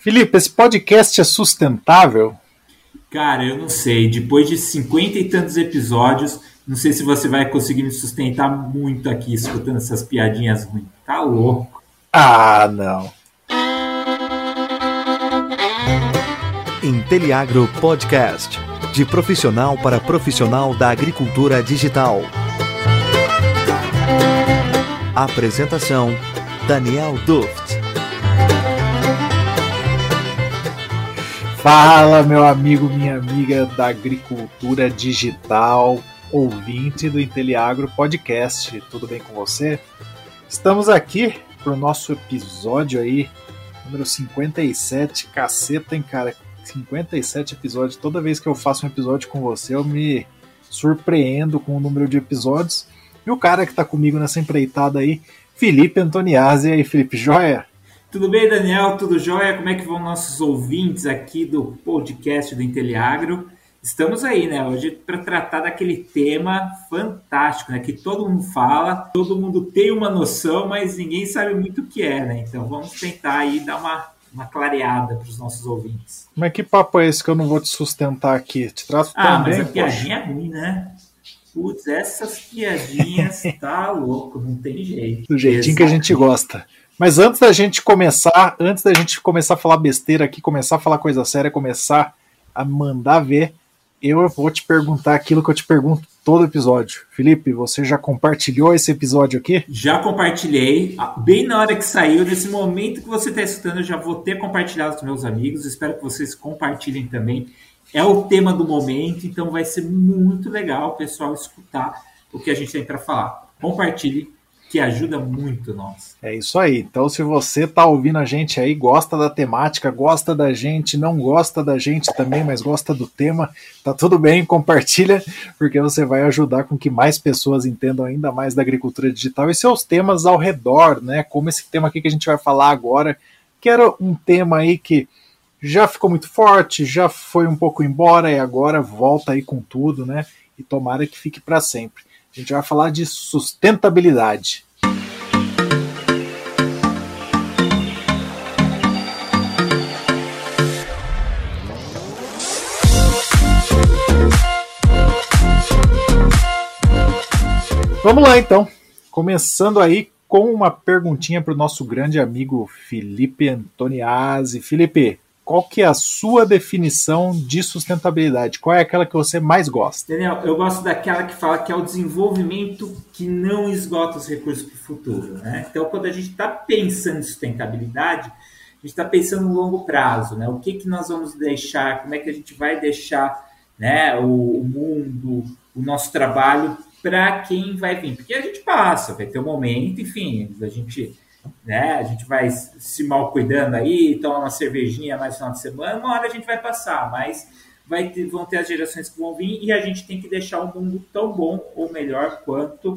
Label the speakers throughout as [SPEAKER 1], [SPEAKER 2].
[SPEAKER 1] Felipe, esse podcast é sustentável?
[SPEAKER 2] Cara, eu não sei. Depois de cinquenta e tantos episódios, não sei se você vai conseguir me sustentar muito aqui escutando essas piadinhas ruins. Tá louco.
[SPEAKER 1] Ah, não.
[SPEAKER 3] Inteliagro Podcast. De profissional para profissional da agricultura digital. Apresentação: Daniel Duft.
[SPEAKER 1] Fala, meu amigo, minha amiga da agricultura digital, ouvinte do Inteliagro Podcast. Tudo bem com você? Estamos aqui para o nosso episódio aí, número 57. Caceta, hein, cara? 57 episódios. Toda vez que eu faço um episódio com você, eu me surpreendo com o número de episódios. E o cara que está comigo nessa empreitada aí, Felipe Antoniazzi. E aí, Felipe, joia?
[SPEAKER 2] Tudo bem, Daniel? Tudo jóia? Como é que vão nossos ouvintes aqui do podcast do Inteliagro? Estamos aí, né, hoje para tratar daquele tema fantástico, né, que todo mundo fala, todo mundo tem uma noção, mas ninguém sabe muito o que é, né? Então vamos tentar aí dar uma, uma clareada para os nossos ouvintes.
[SPEAKER 1] Mas que papo é esse que eu não vou te sustentar aqui? Te trato
[SPEAKER 2] ah,
[SPEAKER 1] tão
[SPEAKER 2] mas a piadinha é ruim, né? Putz, essas piadinhas tá louco, não tem jeito.
[SPEAKER 1] Do jeitinho Exato. que a gente gosta. Mas antes da gente começar, antes da gente começar a falar besteira aqui, começar a falar coisa séria, começar a mandar ver, eu vou te perguntar aquilo que eu te pergunto todo episódio. Felipe, você já compartilhou esse episódio aqui?
[SPEAKER 2] Já compartilhei. Bem na hora que saiu, nesse momento que você está escutando, eu já vou ter compartilhado com meus amigos. Espero que vocês compartilhem também. É o tema do momento, então vai ser muito legal o pessoal escutar o que a gente tem para falar. Compartilhe, que ajuda muito nós.
[SPEAKER 1] É isso aí. Então, se você tá ouvindo a gente aí, gosta da temática, gosta da gente, não gosta da gente também, mas gosta do tema, tá tudo bem, compartilha, porque você vai ajudar com que mais pessoas entendam ainda mais da agricultura digital e seus temas ao redor, né? Como esse tema aqui que a gente vai falar agora, que era um tema aí que já ficou muito forte, já foi um pouco embora e agora volta aí com tudo, né? E tomara que fique para sempre. A gente vai falar de sustentabilidade. Vamos lá então, começando aí com uma perguntinha para o nosso grande amigo Felipe Antoniazzi. Felipe, qual que é a sua definição de sustentabilidade? Qual é aquela que você mais gosta?
[SPEAKER 2] Daniel, eu gosto daquela que fala que é o desenvolvimento que não esgota os recursos para o futuro. Né? Então, quando a gente está pensando em sustentabilidade, a gente está pensando no longo prazo, né? O que, que nós vamos deixar, como é que a gente vai deixar né, o, o mundo, o nosso trabalho para quem vai vir. Porque a gente passa, vai ter um momento, enfim, a gente né? A gente vai se mal cuidando aí, tomar uma cervejinha mais no final de semana, uma hora a gente vai passar, mas vai ter, vão ter as gerações que vão vir e a gente tem que deixar o mundo tão bom ou melhor quanto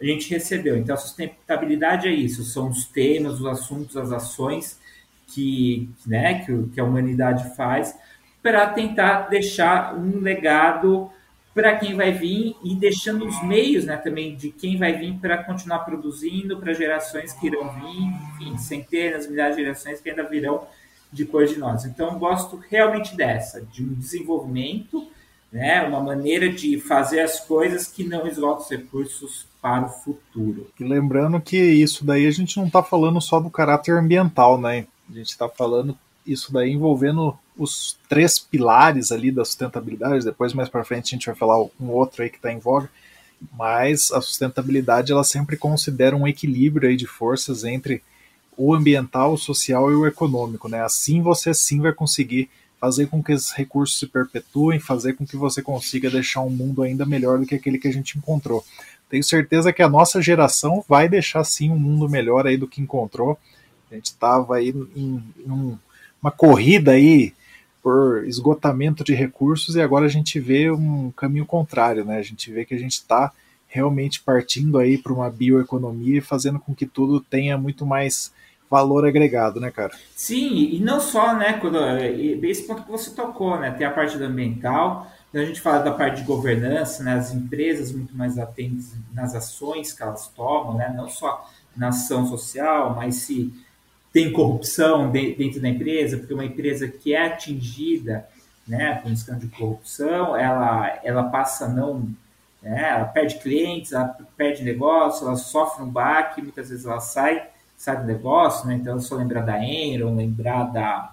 [SPEAKER 2] a gente recebeu. Então, a sustentabilidade é isso, são os temas, os assuntos, as ações que, né, que, que a humanidade faz para tentar deixar um legado para quem vai vir e deixando os meios né, também de quem vai vir para continuar produzindo para gerações que irão vir, enfim, centenas, milhares de gerações que ainda virão depois de nós. Então, gosto realmente dessa, de um desenvolvimento, né, uma maneira de fazer as coisas que não esgotam os recursos para o futuro.
[SPEAKER 1] E lembrando que isso daí a gente não está falando só do caráter ambiental, né? A gente está falando isso daí envolvendo os três pilares ali da sustentabilidade. Depois, mais para frente, a gente vai falar um outro aí que está em voga. Mas a sustentabilidade ela sempre considera um equilíbrio aí de forças entre o ambiental, o social e o econômico. Né? Assim você sim vai conseguir fazer com que esses recursos se perpetuem, fazer com que você consiga deixar um mundo ainda melhor do que aquele que a gente encontrou. Tenho certeza que a nossa geração vai deixar sim um mundo melhor aí do que encontrou. A gente estava aí em, em um uma corrida aí por esgotamento de recursos e agora a gente vê um caminho contrário, né? A gente vê que a gente está realmente partindo aí para uma bioeconomia e fazendo com que tudo tenha muito mais valor agregado, né, cara?
[SPEAKER 2] Sim, e não só, né, quando esse ponto que você tocou, né, tem a parte ambiental, a gente fala da parte de governança, né, as empresas muito mais atentas nas ações que elas tomam, né, não só na ação social, mas se tem corrupção de, dentro da empresa, porque uma empresa que é atingida né, com um escândalo de corrupção, ela, ela passa não. Né, ela perde clientes, ela perde negócio, ela sofre um baque, muitas vezes ela sai, sai do negócio, né, então só lembrar da Enron, lembrar da,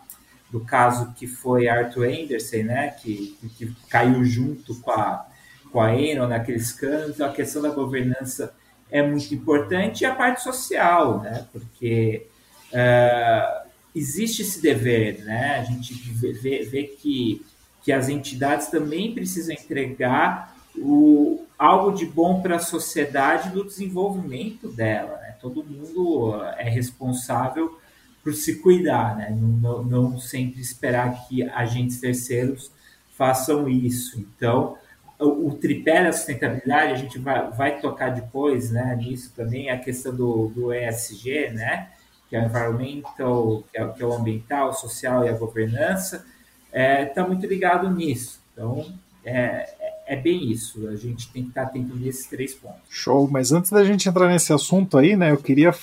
[SPEAKER 2] do caso que foi Arthur Anderson, né, que, que caiu junto com a, com a Enron naquele escândalo, a questão da governança é muito importante e a parte social, né, porque uh, existe esse dever, né, a gente vê, vê, que, que as entidades também precisam entregar o, algo de bom para a sociedade do desenvolvimento dela, né, todo mundo é responsável por se cuidar, né? Não, não, sempre esperar que agentes terceiros façam isso. Então, o, o, tripé da sustentabilidade, a gente vai, vai tocar depois né, nisso também, a questão do, do ESG, né? Que é environmental, que é, que é o ambiental, social e a governança, está é, tá muito ligado nisso. Então, é, é bem isso. A gente tem que estar atento nesses três pontos.
[SPEAKER 1] Show. Mas antes da gente entrar nesse assunto aí, né, eu queria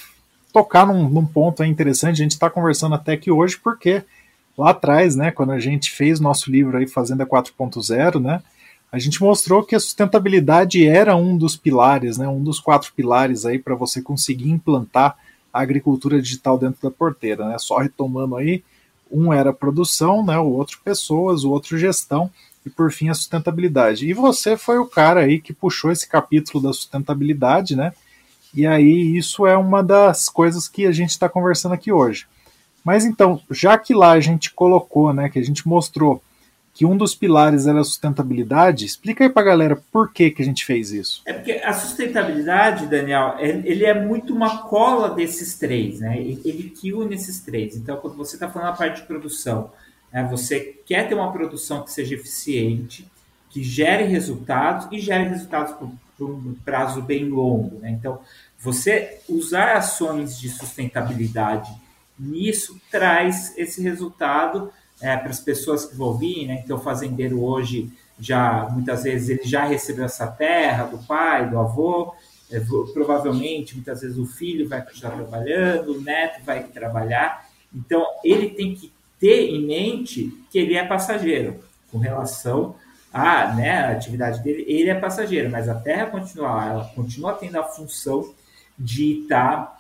[SPEAKER 1] tocar num, num ponto interessante. A gente está conversando até aqui hoje porque lá atrás, né, quando a gente fez nosso livro aí Fazenda 4.0, né, a gente mostrou que a sustentabilidade era um dos pilares, né, um dos quatro pilares aí para você conseguir implantar a agricultura digital dentro da porteira, né? Só retomando aí, um era produção, né, o outro pessoas, o outro gestão e por fim a sustentabilidade. E você foi o cara aí que puxou esse capítulo da sustentabilidade, né? E aí isso é uma das coisas que a gente está conversando aqui hoje. Mas então, já que lá a gente colocou, né, que a gente mostrou que um dos pilares era a sustentabilidade, explica aí para a galera por que, que a gente fez isso.
[SPEAKER 2] É porque a sustentabilidade, Daniel, ele é muito uma cola desses três, né? Ele que une esses três. Então, quando você está falando a parte de produção, né, você quer ter uma produção que seja eficiente, que gere resultados e gere resultados por um prazo bem longo. Né? Então, você usar ações de sustentabilidade nisso traz esse resultado é, para as pessoas que vão vir, né? Então, o fazendeiro hoje já muitas vezes ele já recebeu essa terra do pai, do avô, é, provavelmente muitas vezes o filho vai estar trabalhando, o neto vai trabalhar. Então, ele tem que ter em mente que ele é passageiro com relação à né, atividade dele. Ele é passageiro, mas a terra continua ela continua tendo a função de estar tá,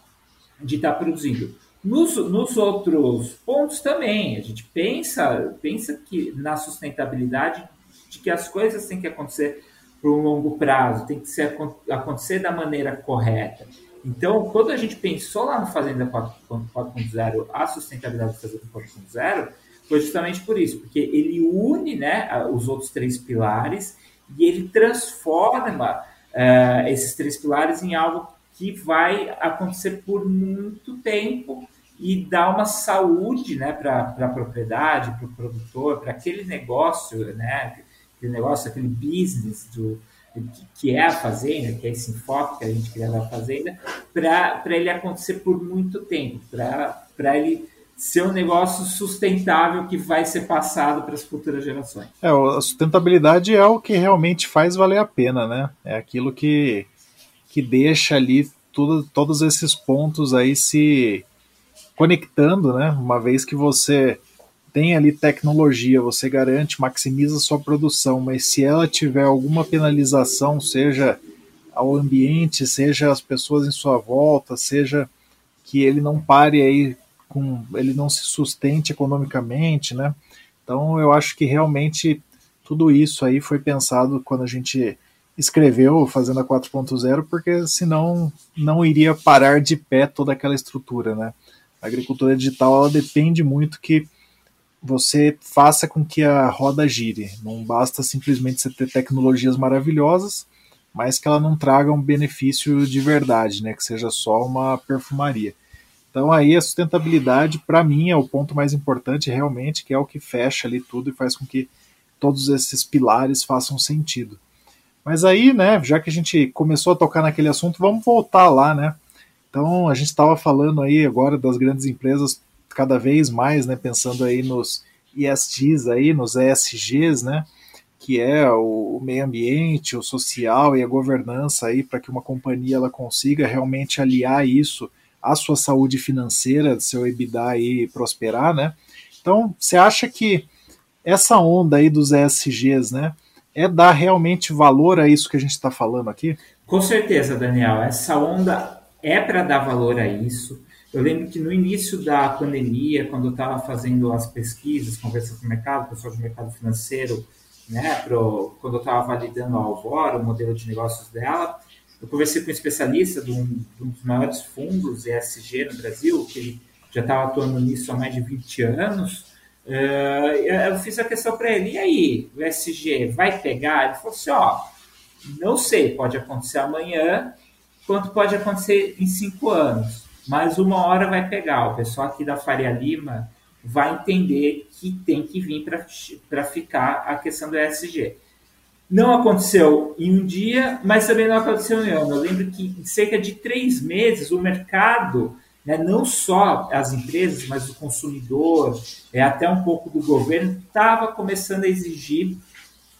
[SPEAKER 2] de tá produzindo. Nos, nos outros pontos também, a gente pensa, pensa que na sustentabilidade de que as coisas têm que acontecer por um longo prazo, tem que ser, acontecer da maneira correta. Então, quando a gente pensou lá no Fazenda 4.0, a sustentabilidade do Fazenda 4.0, foi justamente por isso, porque ele une né, os outros três pilares e ele transforma uh, esses três pilares em algo que vai acontecer por muito tempo e dar uma saúde né, para a propriedade, para o produtor, para aquele negócio, né, aquele negócio, aquele business do, que é a fazenda, que é esse enfoque que a gente cria na fazenda, para ele acontecer por muito tempo, para ele ser um negócio sustentável que vai ser passado para as futuras gerações.
[SPEAKER 1] É, a sustentabilidade é o que realmente faz valer a pena, né? É aquilo que que deixa ali tudo, todos esses pontos aí se conectando, né? Uma vez que você tem ali tecnologia, você garante, maximiza sua produção, mas se ela tiver alguma penalização, seja ao ambiente, seja as pessoas em sua volta, seja que ele não pare aí com, ele não se sustente economicamente, né? Então eu acho que realmente tudo isso aí foi pensado quando a gente escreveu Fazenda 4.0, porque senão não iria parar de pé toda aquela estrutura, né? A agricultura digital ela depende muito que você faça com que a roda gire. Não basta simplesmente você ter tecnologias maravilhosas, mas que ela não traga um benefício de verdade, né? Que seja só uma perfumaria. Então aí a sustentabilidade, para mim, é o ponto mais importante realmente, que é o que fecha ali tudo e faz com que todos esses pilares façam sentido. Mas aí, né, já que a gente começou a tocar naquele assunto, vamos voltar lá, né? Então, a gente estava falando aí agora das grandes empresas cada vez mais, né, pensando aí nos ESGs aí, nos ESGs, né, que é o, meio ambiente, o social e a governança aí para que uma companhia ela consiga realmente aliar isso a sua saúde financeira, seu EBITDA aí prosperar, né? Então, você acha que essa onda aí dos ESGs, né, é dar realmente valor a isso que a gente está falando aqui?
[SPEAKER 2] Com certeza, Daniel. Essa onda é para dar valor a isso. Eu lembro que no início da pandemia, quando eu estava fazendo as pesquisas, conversando com o mercado, pessoal do mercado financeiro, né, pro, quando eu estava validando a Alvora, o modelo de negócios dela, eu conversei com um especialista de um, de um dos maiores fundos ESG no Brasil, que ele já estava atuando nisso há mais de 20 anos. Uh, eu fiz a questão para ele, e aí, o ESG vai pegar? Ele falou assim, ó, não sei, pode acontecer amanhã, quanto pode acontecer em cinco anos, mas uma hora vai pegar. O pessoal aqui da Faria Lima vai entender que tem que vir para ficar a questão do ESG. Não aconteceu em um dia, mas também não aconteceu em ano. Eu lembro que em cerca de três meses o mercado, né, não só as empresas, mas o consumidor, é, até um pouco do governo, estava começando a exigir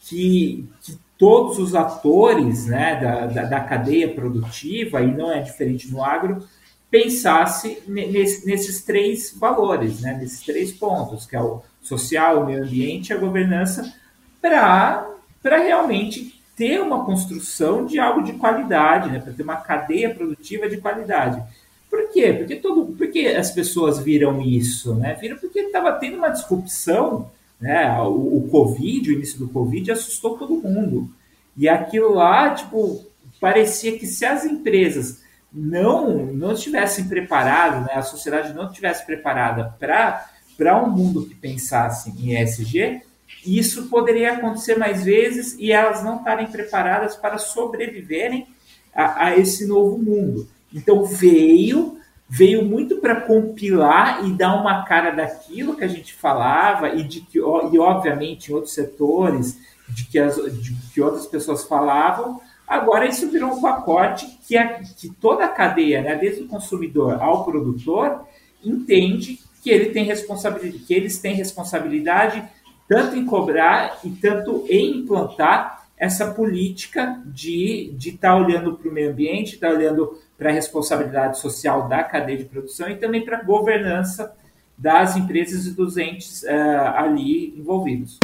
[SPEAKER 2] que, que todos os atores né, da, da, da, cadeia produtiva, e não é diferente no agro, pensasse nesse, nesses três valores, né, nesses três pontos, que é o social, o meio ambiente e a governança, para realmente ter uma construção de algo de qualidade, né? para ter uma cadeia produtiva de qualidade. Por quê? Porque, todo, porque as pessoas viram isso? Né? Viram porque estava tendo uma disrupção, né? O, o, Covid, o início do Covid, assustou todo mundo. E aquilo lá, tipo, parecia que se as empresas não não estivessem preparadas, né? a sociedade não estivesse preparada para um mundo que pensasse em ESG, isso poderia acontecer mais vezes e elas não estarem preparadas para sobreviverem a, a esse novo mundo. Então veio, veio muito para compilar e dar uma cara daquilo que a gente falava e de que, e obviamente em outros setores, de que, as, de que outras pessoas falavam. Agora isso virou um pacote que, a, que toda a cadeia, né, desde o consumidor ao produtor, entende que ele tem responsabilidade, que eles têm responsabilidade tanto em cobrar e tanto em implantar essa política de estar tá olhando para o meio ambiente, estar tá olhando para a responsabilidade social da cadeia de produção e também para a governança das empresas e dos entes uh, ali envolvidos.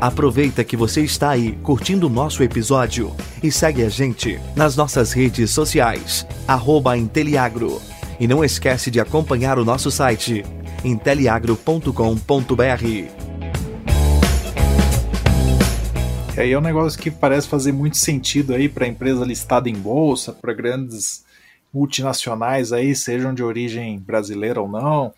[SPEAKER 3] Aproveita que você está aí curtindo o nosso episódio e segue a gente nas nossas redes sociais, arroba Inteliagro e não esquece de acompanhar o nosso site inteliagro.com.br.
[SPEAKER 1] E aí é um negócio que parece fazer muito sentido aí para empresa listada em bolsa, para grandes multinacionais aí, sejam de origem brasileira ou não,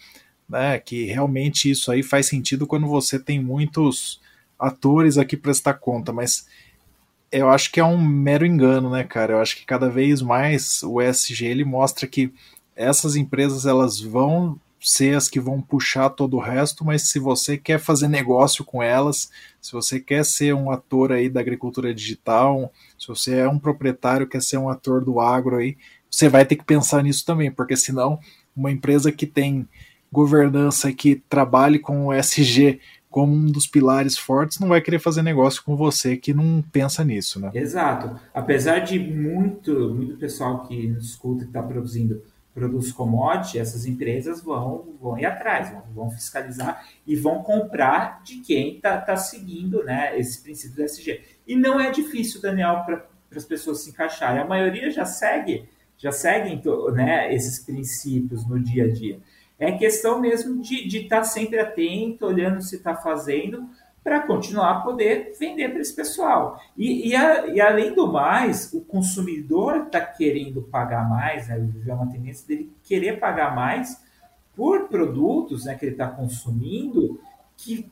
[SPEAKER 1] né? Que realmente isso aí faz sentido quando você tem muitos atores aqui prestar conta, mas eu acho que é um mero engano, né, cara? Eu acho que cada vez mais o ESG ele mostra que essas empresas elas vão ser as que vão puxar todo o resto, mas se você quer fazer negócio com elas, se você quer ser um ator aí da agricultura digital, se você é um proprietário quer ser um ator do agro aí, você vai ter que pensar nisso também, porque senão uma empresa que tem governança que trabalhe com o SG como um dos pilares fortes não vai querer fazer negócio com você que não pensa nisso, né?
[SPEAKER 2] Exato. Apesar de muito, muito pessoal que nos escuta que está produzindo produz commodity, essas empresas vão, vão ir atrás, vão, vão fiscalizar e vão comprar de quem está tá seguindo né, esse princípio do SG. E não é difícil, Daniel, para as pessoas se encaixarem. A maioria já segue, já seguem né, esses princípios no dia a dia. É questão mesmo de estar tá sempre atento, olhando se está fazendo, para continuar a poder vender para esse pessoal. E, e, a, e, além do mais, o consumidor está querendo pagar mais, né? é uma tendência dele querer pagar mais por produtos né, que ele está consumindo, que,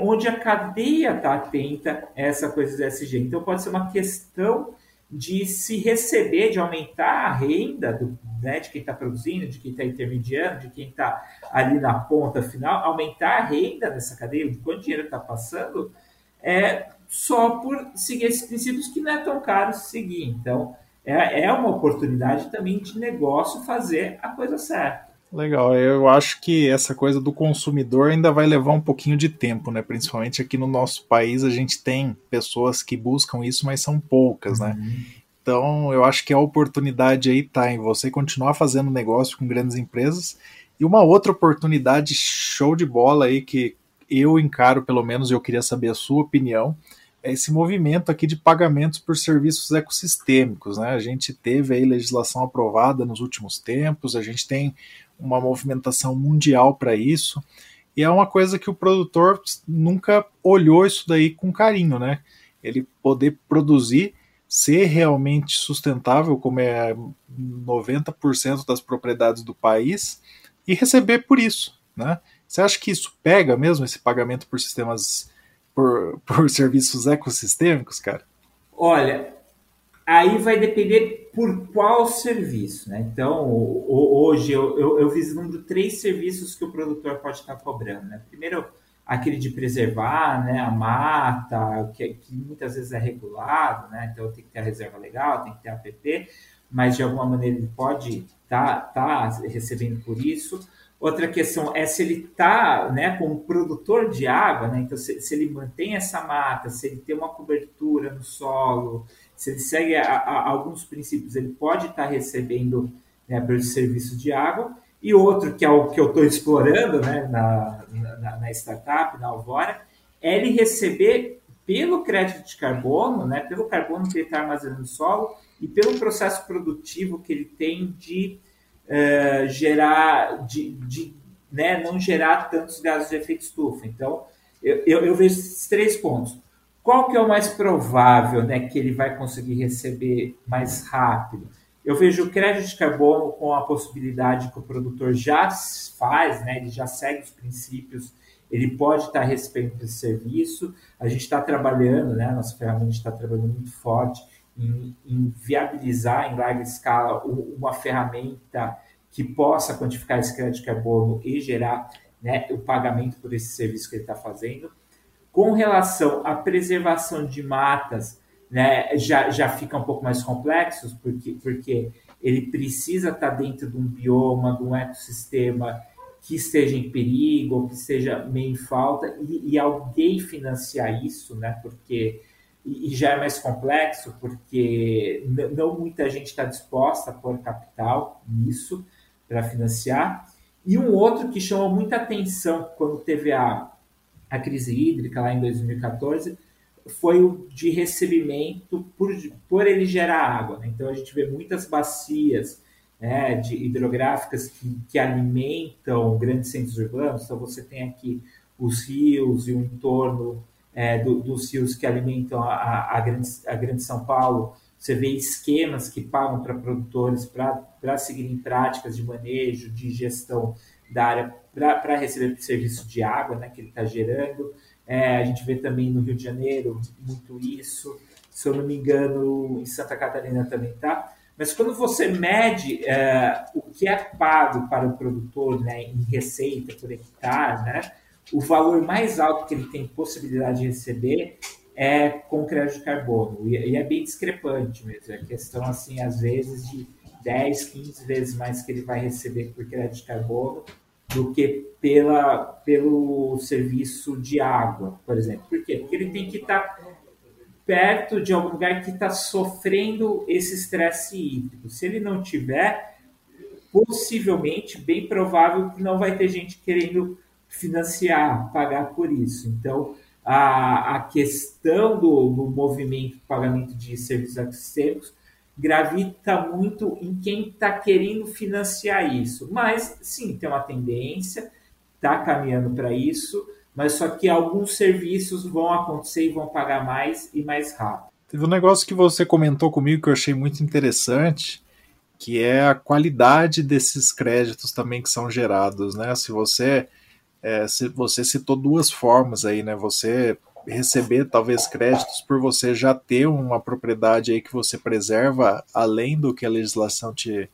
[SPEAKER 2] onde a cadeia está atenta a essa coisa do SG. Então pode ser uma questão de se receber, de aumentar a renda do, né, de quem está produzindo, de quem está intermediando, de quem está ali na ponta final, aumentar a renda dessa cadeia, de quanto dinheiro está passando, é só por seguir esses princípios que não é tão caro seguir. Então, é, é uma oportunidade também de negócio fazer a coisa certa.
[SPEAKER 1] Legal, eu acho que essa coisa do consumidor ainda vai levar um pouquinho de tempo, né? Principalmente aqui no nosso país a gente tem pessoas que buscam isso, mas são poucas, né? Uhum. Então eu acho que a oportunidade aí tá em você continuar fazendo negócio com grandes empresas e uma outra oportunidade show de bola aí que eu encaro pelo menos, e eu queria saber a sua opinião, esse movimento aqui de pagamentos por serviços ecossistêmicos, né? A gente teve aí legislação aprovada nos últimos tempos, a gente tem uma movimentação mundial para isso. E é uma coisa que o produtor nunca olhou isso daí com carinho, né? Ele poder produzir, ser realmente sustentável, como é 90% das propriedades do país, e receber por isso, né? Você acha que isso pega mesmo esse pagamento por sistemas, por, por serviços ecossistêmicos, cara?
[SPEAKER 2] Olha, Aí vai depender por qual serviço, né? Então, hoje eu, eu, eu vislumbro três serviços que o produtor pode estar cobrando, né? Primeiro, aquele de preservar né, a mata, que, que, muitas vezes é regulado, né? Então tem que ter a reserva legal, tem que ter a APP, mas de alguma maneira ele pode estar tá, tá recebendo por isso. Outra questão é se ele está né, como produtor de água, né? Então, se, se ele mantém essa mata, se ele tem uma cobertura no solo, se ele segue a, a, alguns princípios, ele pode estar recebendo né, pelo serviço de água. E outro, que é o que eu estou explorando né, na, na, na, startup, na Alvora, é ele receber pelo crédito de carbono, né, pelo carbono que ele está armazenando no solo e pelo processo produtivo que ele tem de uh, gerar, de, de né, não gerar tantos gases de efeito estufa. Então, eu, eu, eu vejo esses três pontos qual que é o mais provável né, que ele vai conseguir receber mais rápido? Eu vejo o crédito de carbono com a possibilidade que o produtor já faz, né, ele já segue os princípios, ele pode estar recebendo esse serviço. A gente está trabalhando, né, nossa ferramenta está trabalhando muito forte em, em viabilizar em larga escala uma ferramenta que possa quantificar esse crédito de carbono e gerar né, o pagamento por esse serviço que ele está fazendo. Com relação à preservação de matas, né, já, já fica um pouco mais complexos, porque, porque ele precisa estar dentro de um bioma, de um ecossistema que esteja em perigo, que esteja meio em falta, e, e alguém financiar isso, né, porque e, já é mais complexo, porque não muita gente está disposta a pôr capital nisso para financiar. E um outro que chamou muita atenção quando teve a, a crise hídrica lá em 2014 foi o de recebimento por, por ele gerar água. Né? Então a gente vê muitas bacias né, de hidrográficas que, que alimentam grandes centros urbanos. Então você tem aqui os rios e o entorno é, do, dos rios que alimentam a, a, grande, a grande São Paulo. Você vê esquemas que pagam para produtores para seguirem práticas de manejo, de gestão da área para receber o serviço de água né, que ele está gerando. É, a gente vê também no Rio de Janeiro muito isso. Se eu não me engano, em Santa Catarina também tá. Mas quando você mede é, o que é pago para o produtor né, em receita por hectare, né, o valor mais alto que ele tem possibilidade de receber é com crédito de carbono. E, é bem discrepante mesmo. É questão, assim, às vezes, de 10, 15 vezes mais que ele vai receber por crédito de carbono do que pela, pelo serviço de água, por exemplo. Por quê? Porque ele tem que estar perto de algum lugar que está sofrendo esse estresse hídrico. Se ele não tiver, possivelmente, bem provável que não vai ter gente querendo financiar, pagar por isso. Então, a, a questão do, do movimento de pagamento de serviços sistêmicos gravita muito em quem está querendo financiar isso. Mas, sim, tem uma tendência, está caminhando para isso, mas só que alguns serviços vão acontecer e vão pagar mais e mais rápido.
[SPEAKER 1] Teve um negócio que você comentou comigo que eu achei muito interessante, que é a qualidade desses créditos também que são gerados, né? Se você é, se você citou duas formas aí, né? Você receber talvez créditos por você já ter uma propriedade aí que você preserva além do que a legislação te,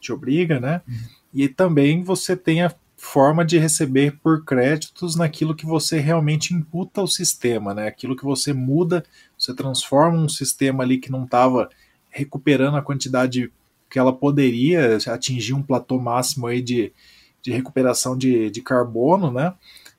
[SPEAKER 1] te obriga, né? Uhum. E também você tem a forma de receber por créditos naquilo que você realmente imputa ao sistema, né? Aquilo que você muda, você transforma um sistema ali que não estava recuperando a quantidade que ela poderia atingir um platô máximo aí de, de recuperação de, de carbono, né?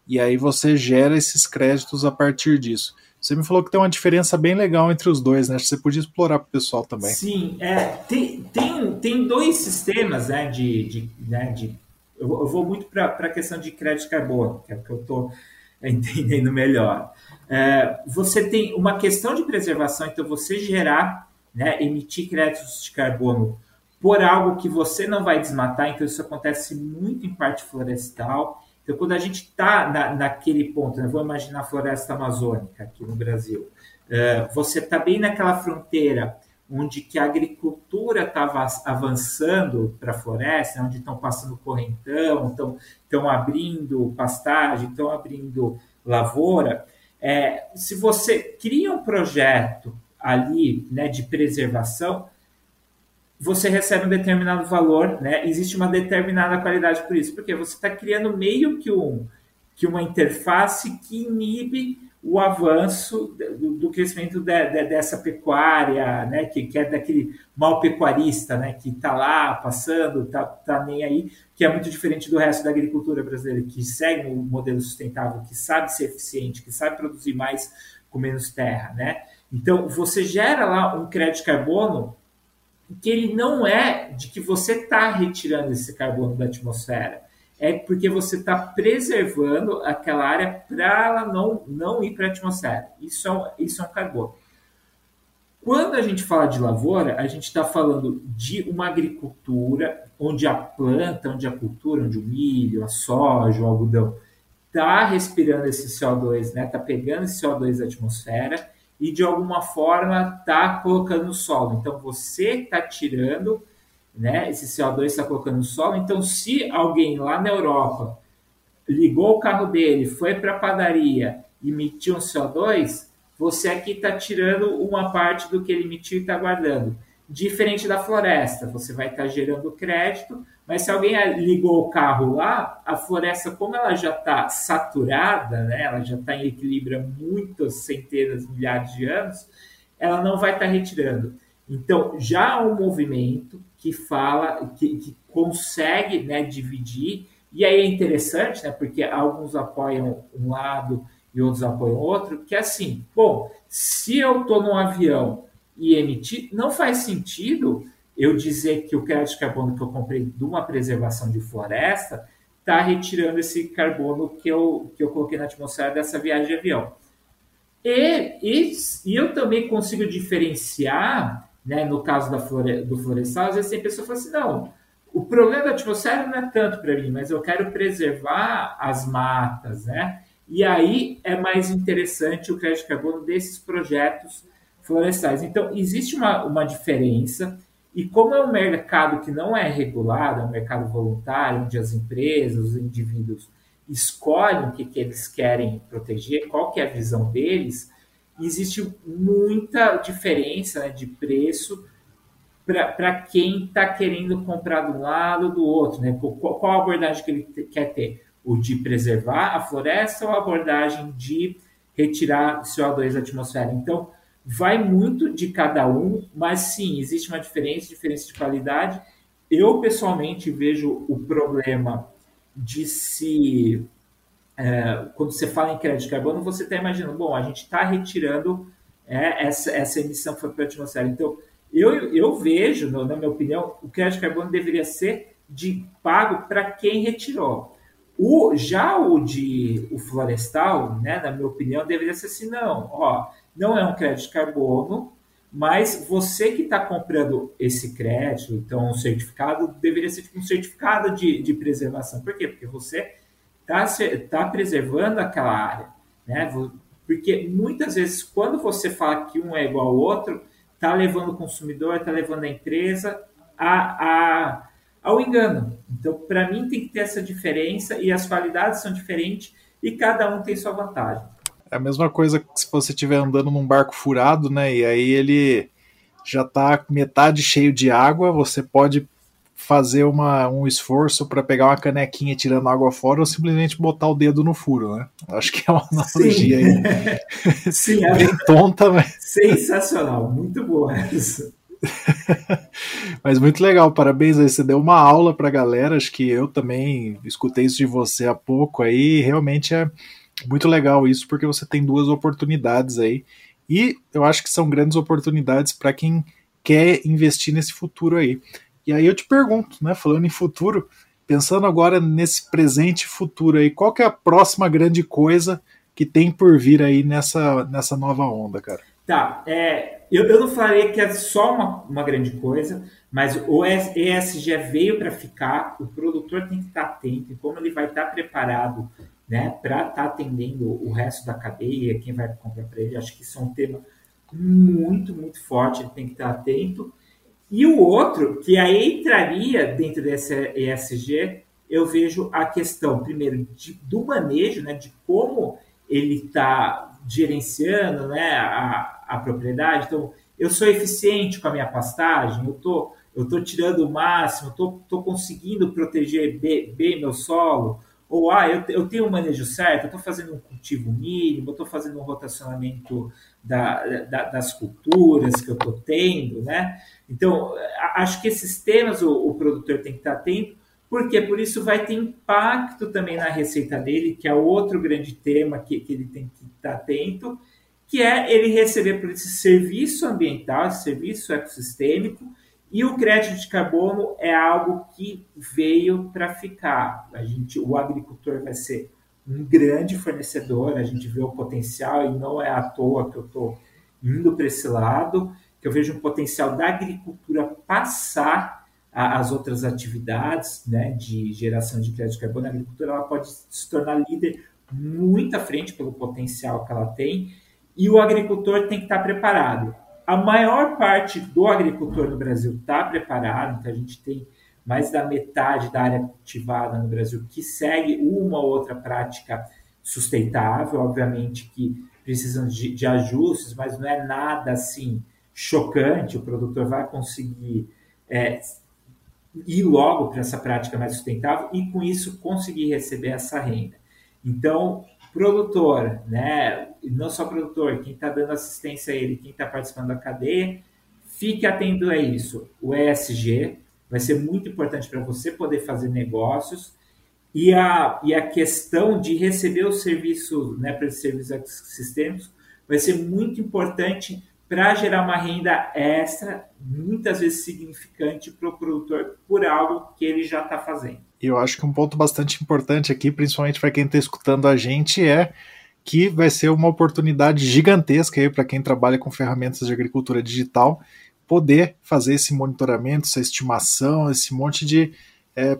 [SPEAKER 1] E aí você gera esses créditos a partir disso. Você me falou que tem uma diferença bem legal entre os dois, né? Você podia explorar para o pessoal também.
[SPEAKER 2] Sim, é, tem, tem, tem dois sistemas né, de, de, né, de eu, vou muito para a questão de crédito de carbono, que é o que eu estou entendendo melhor. É, você tem uma questão de preservação, então você gerar, né, emitir créditos de carbono por algo que você não vai desmatar, então isso acontece muito em parte florestal. Então, quando a gente está na, naquele ponto, né, vou imaginar a floresta amazônica aqui no Brasil, é, você está bem naquela fronteira onde que a agricultura estava avançando para a floresta, onde estão passando correntão, estão abrindo pastagem, estão abrindo lavoura. É, se você cria um projeto ali né, de preservação, você recebe um determinado valor, né? existe uma determinada qualidade por isso, porque você está criando meio que, um, que uma interface que inibe o avanço do, do crescimento de, de, dessa pecuária, né, que, que, é daquele mal pecuarista, né, que está lá passando, está tá nem aí, que é muito diferente do resto da agricultura brasileira, que segue um modelo sustentável, que sabe ser eficiente, que sabe produzir mais com menos terra, né? Então, você gera lá um crédito de carbono que ele não é de que você está retirando esse carbono da atmosfera, é porque você está preservando aquela área para ela não, não ir para a atmosfera. Isso é, um, isso é um carbono. Quando a gente fala de lavoura, a gente está falando de uma agricultura onde a planta, onde a cultura, onde o milho, a soja, o algodão está respirando esse CO2, está né? Tá pegando esse CO2 da atmosfera e de alguma forma está colocando no solo. Então você está tirando né? Esse CO2 está colocando no solo. Então, se alguém lá na Europa ligou o carro dele, foi para a padaria e emitiu um CO2, você aqui está tirando uma parte do que ele emitiu e está guardando. Diferente da floresta, você vai estar tá gerando crédito, mas se alguém ligou o carro lá, a floresta, como ela já está saturada, né, ela já está em equilíbrio há muitas centenas, milhares de anos, ela não vai estar tá retirando. Então, já há um movimento que fala, que, que consegue né, dividir, e aí é interessante, né, porque alguns apoiam um lado e outros apoiam outro, que é assim, bom, se eu estou num avião e emitir, não faz sentido eu dizer que o crédito de carbono que eu comprei de uma preservação de floresta está retirando esse carbono que eu, que eu coloquei na atmosfera dessa viagem de avião. E, e, e eu também consigo diferenciar né, no caso da flore, do florestal, às vezes tem pessoa que fala assim, não, o problema da atmosfera não é tanto para mim, mas eu quero preservar as matas, né? E aí é mais interessante o crédito de carbono desses projetos florestais. Então, existe uma, uma diferença, e como é um mercado que não é regulado, é um mercado voluntário, onde as empresas, os indivíduos escolhem o que, que eles querem proteger, qual que é a visão deles, existe muita diferença né, de preço para quem está querendo comprar de um lado ou do outro. Né? Qual, qual a abordagem que ele quer ter? O de preservar a floresta ou a abordagem de retirar CO2 da atmosfera? Então, vai muito de cada um, mas sim, existe uma diferença, diferença de qualidade. Eu, pessoalmente, vejo o problema de se é, quando você fala em crédito de carbono, você está imaginando, bom, a gente está retirando é, essa, essa emissão que foi para a atmosfera. Então, eu, eu vejo, na minha opinião, o crédito de carbono deveria ser de pago para quem retirou. O, já o de o florestal, né, na minha opinião, deveria ser assim, não, ó, não é um crédito de carbono, mas você que está comprando esse crédito, então um certificado, deveria ser tipo um certificado de, de preservação. Por quê? Porque você está tá preservando aquela área, né? Porque muitas vezes, quando você fala que um é igual ao outro, está levando o consumidor, está levando a empresa a, a, ao engano. Então, para mim, tem que ter essa diferença e as qualidades são diferentes e cada um tem sua vantagem.
[SPEAKER 1] É a mesma coisa que se você estiver andando num barco furado, né? E aí ele já está metade cheio de água, você pode fazer uma, um esforço para pegar uma canequinha tirando água fora ou simplesmente botar o dedo no furo, né? Acho que é uma analogia Sim.
[SPEAKER 2] aí. Sim, é
[SPEAKER 1] bem tonta, mas.
[SPEAKER 2] Sensacional, muito boa essa.
[SPEAKER 1] Mas muito legal, parabéns aí. Você deu uma aula para a galera. Acho que eu também escutei isso de você há pouco aí. Realmente é muito legal isso, porque você tem duas oportunidades aí. E eu acho que são grandes oportunidades para quem quer investir nesse futuro aí. E aí eu te pergunto, né, falando em futuro, pensando agora nesse presente e futuro aí, qual que é a próxima grande coisa que tem por vir aí nessa, nessa nova onda, cara?
[SPEAKER 2] Tá, é, eu, eu não falei que é só uma, uma grande coisa, mas o ESG veio para ficar, o produtor tem que estar atento em como ele vai estar preparado né, para estar atendendo o resto da cadeia, quem vai comprar para ele. Acho que isso é um tema muito, muito forte, ele tem que estar atento. E o outro, que aí entraria dentro desse ESG, eu vejo a questão, primeiro, de, do manejo, né, de como ele está gerenciando né, a, a propriedade. Então, eu sou eficiente com a minha pastagem, eu tô, eu tô tirando o máximo, tô, tô conseguindo proteger bem, bem meu solo, ou ah, eu, eu tenho um manejo certo, estou fazendo um cultivo mínimo, estou fazendo um rotacionamento da, da, das culturas que eu estou tendo, né? Então, acho que esses temas o, o produtor tem que estar atento, porque por isso vai ter impacto também na receita dele, que é outro grande tema que, que ele tem que estar atento, que é ele receber por esse serviço ambiental, esse serviço ecossistêmico, e o crédito de carbono é algo que veio para ficar. A gente, o agricultor vai ser um grande fornecedor, a gente vê o potencial e não é à toa que eu estou indo para esse lado, que eu vejo um potencial da agricultura passar as outras atividades né, de geração de crédito de carbono, a agricultura ela pode se tornar líder muito à frente pelo potencial que ela tem, e o agricultor tem que estar preparado. A maior parte do agricultor no Brasil está preparado, então a gente tem mais da metade da área cultivada no Brasil que segue uma ou outra prática sustentável, obviamente que precisam de, de ajustes, mas não é nada assim chocante, o produtor vai conseguir é, ir logo para essa prática mais sustentável e com isso conseguir receber essa renda. Então, produtor, né, não só produtor, quem está dando assistência a ele, quem está participando da cadeia, fique atento a isso. O ESG vai ser muito importante para você poder fazer negócios e a, e a questão de receber o serviço, né, para esses serviços sistêmicos, vai ser muito importante para gerar uma renda extra, muitas vezes significante para o produtor por algo que ele já está fazendo.
[SPEAKER 1] Eu acho que um ponto bastante importante aqui, principalmente para quem está escutando a gente, é que vai ser uma oportunidade gigantesca para quem trabalha com ferramentas de agricultura digital poder fazer esse monitoramento, essa estimação, esse monte de é,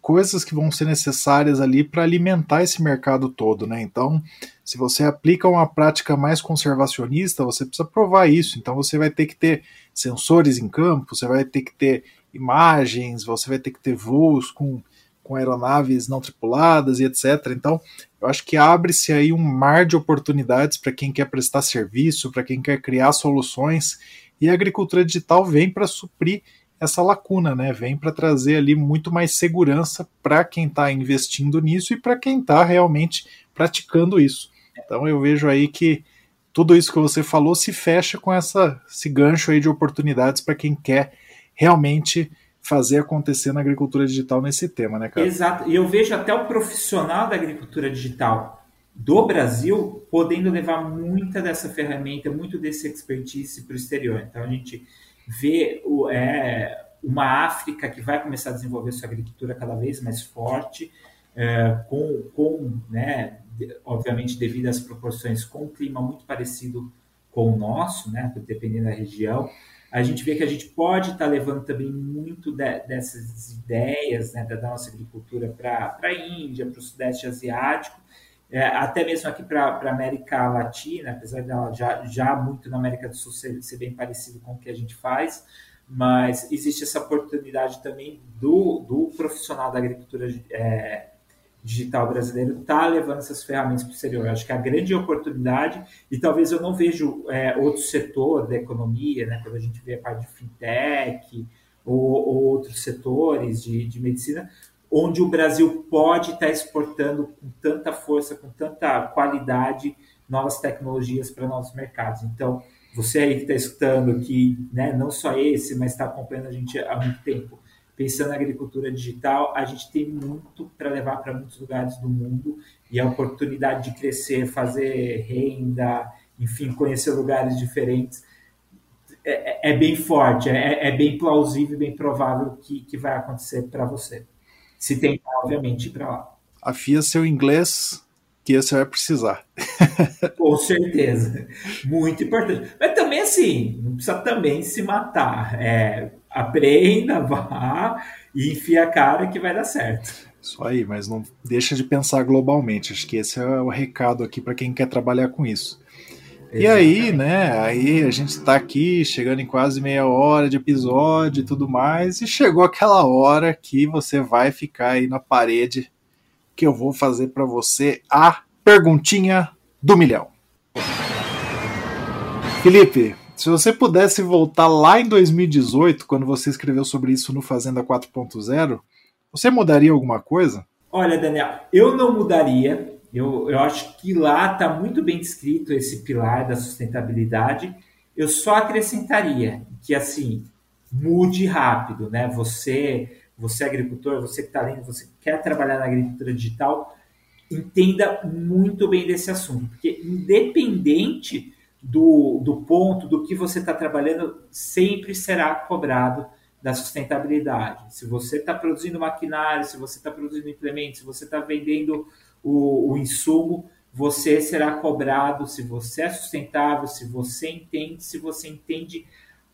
[SPEAKER 1] coisas que vão ser necessárias ali para alimentar esse mercado todo, né? Então, se você aplica uma prática mais conservacionista, você precisa provar isso. Então, você vai ter que ter sensores em campo, você vai ter que ter imagens, você vai ter que ter voos com, com aeronaves não tripuladas e etc. Então, eu acho que abre-se aí um mar de oportunidades para quem quer prestar serviço, para quem quer criar soluções, e a agricultura digital vem para suprir essa lacuna, né? Vem para trazer ali muito mais segurança para quem está investindo nisso e para quem está realmente praticando isso. Então eu vejo aí que tudo isso que você falou se fecha com essa, esse gancho aí de oportunidades para quem quer realmente fazer acontecer na agricultura digital nesse tema, né, cara?
[SPEAKER 2] Exato. E eu vejo até o profissional da agricultura digital do Brasil podendo levar muita dessa ferramenta, muito desse expertise para o exterior. Então a gente vê o, é, uma África que vai começar a desenvolver sua agricultura cada vez mais forte, é, com, com né, obviamente devido às proporções, com um clima muito parecido com o nosso, né, dependendo da região, a gente vê que a gente pode estar tá levando também muito de, dessas ideias né, da nossa agricultura para a Índia, para o Sudeste Asiático, é, até mesmo aqui para a América Latina, apesar dela já, já muito na América do Sul ser, ser, bem parecido com o que a gente faz, mas existe essa oportunidade também do, do profissional da agricultura é, digital brasileiro estar tá levando essas ferramentas para o exterior. Eu acho que é a grande oportunidade, e talvez eu não vejo é, outro setor da economia, né, quando a gente vê a parte de fintech ou, ou outros setores de, de medicina, onde o Brasil pode estar exportando com tanta força, com tanta qualidade, novas tecnologias para novos mercados. Então, você aí que está escutando, que né, não só esse, mas está acompanhando a gente há muito tempo, pensando na agricultura digital, a gente tem muito para levar para muitos lugares do mundo e a oportunidade de crescer, fazer renda, enfim, conhecer lugares diferentes é, é, é bem forte, é, é, bem plausível, bem provável que, que vai acontecer para você. Se tem, obviamente, para lá.
[SPEAKER 1] Afia seu inglês, que você vai precisar.
[SPEAKER 2] Com certeza. Muito importante. Mas também, assim, não precisa também se matar. É, aprenda, vá e enfia a cara que vai dar certo.
[SPEAKER 1] Isso aí, mas não deixa de pensar globalmente. Acho que esse é o recado aqui para quem quer trabalhar com isso. E aí, né? Aí a gente tá aqui chegando em quase meia hora de episódio e tudo mais, e chegou aquela hora que você vai ficar aí na parede que eu vou fazer para você a perguntinha do milhão. Felipe, se você pudesse voltar lá em 2018, quando você escreveu sobre isso no Fazenda 4.0, você mudaria alguma coisa?
[SPEAKER 2] Olha, Daniel, eu não mudaria, eu, eu acho que lá está muito bem descrito esse pilar da sustentabilidade. Eu só acrescentaria que, assim, mude rápido, né? Você, você é agricultor, você que está lendo, você quer trabalhar na agricultura digital, entenda muito bem desse assunto, porque independente do, do ponto, do que você está trabalhando, sempre será cobrado da sustentabilidade. Se você está produzindo maquinário, se você está produzindo implementos, se você está vendendo o, o insumo, você será cobrado se você é sustentável, se você entende, se você entende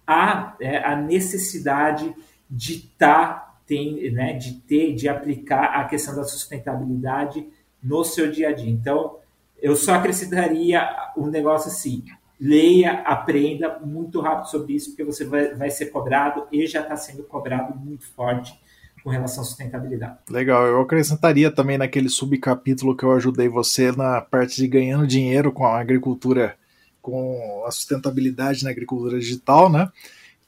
[SPEAKER 2] a, é, a necessidade de estar, tá, tem, né, de ter, de aplicar a questão da sustentabilidade no seu dia a dia. Então, eu só acrescentaria um negócio assim: leia, aprenda muito rápido sobre isso, porque você vai, vai ser cobrado e já está sendo cobrado muito forte com relação à sustentabilidade.
[SPEAKER 1] Legal, eu acrescentaria também naquele subcapítulo que eu ajudei você na parte de ganhando dinheiro com a agricultura, com a sustentabilidade na agricultura digital, né?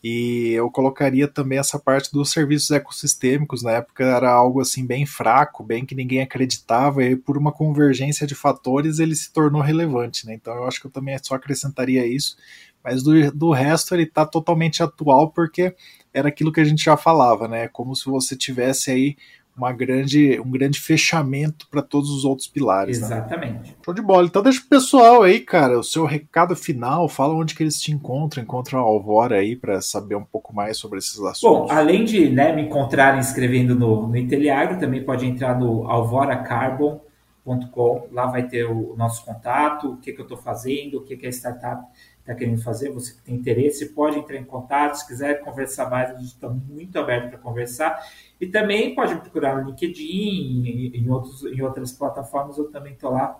[SPEAKER 1] E eu colocaria também essa parte dos serviços ecossistêmicos. Na época era algo assim bem fraco, bem que ninguém acreditava, e por uma convergência de fatores ele se tornou relevante. Né? Então eu acho que eu também só acrescentaria isso. Mas do, do resto ele está totalmente atual porque era aquilo que a gente já falava, né? Como se você tivesse aí uma grande, um grande fechamento para todos os outros pilares.
[SPEAKER 2] Né? Exatamente.
[SPEAKER 1] Né? Show de bola. Então deixa o pessoal aí, cara, o seu recado final, fala onde que eles te encontram, encontram a Alvora aí para saber um pouco mais sobre esses assuntos.
[SPEAKER 2] Bom, além de né, me encontrarem escrevendo no, no Inteliagro, também pode entrar no alvoracarbon.com, lá vai ter o nosso contato, o que, que eu estou fazendo, o que, que a startup está querendo fazer, você que tem interesse, pode entrar em contato, se quiser conversar mais, a gente está muito aberto para conversar. E também pode me procurar no LinkedIn, em, outros, em outras plataformas, eu também estou lá.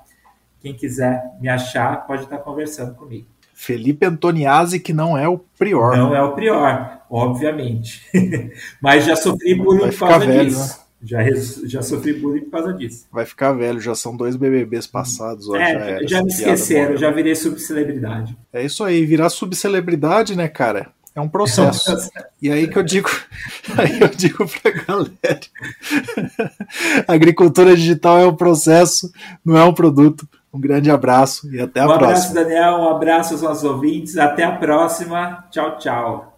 [SPEAKER 2] Quem quiser me achar, pode estar conversando comigo.
[SPEAKER 1] Felipe Antoniazzi, que não é o Prior.
[SPEAKER 2] Não é o Prior, obviamente. Mas já sofri por causa velho, disso. Né? Já, já sofri bullying por causa disso.
[SPEAKER 1] Vai ficar velho, já são dois BBBs passados.
[SPEAKER 2] Ó, é, já, já me esqueceram, já virei subcelebridade.
[SPEAKER 1] É isso aí, virar subcelebridade, né, cara? É um processo. É um processo. E aí que eu digo, aí eu digo pra galera: agricultura digital é um processo, não é um produto. Um grande abraço e até a
[SPEAKER 2] um
[SPEAKER 1] próxima. Um
[SPEAKER 2] abraço, Daniel. Um abraço aos nossos ouvintes. Até a próxima. Tchau, tchau.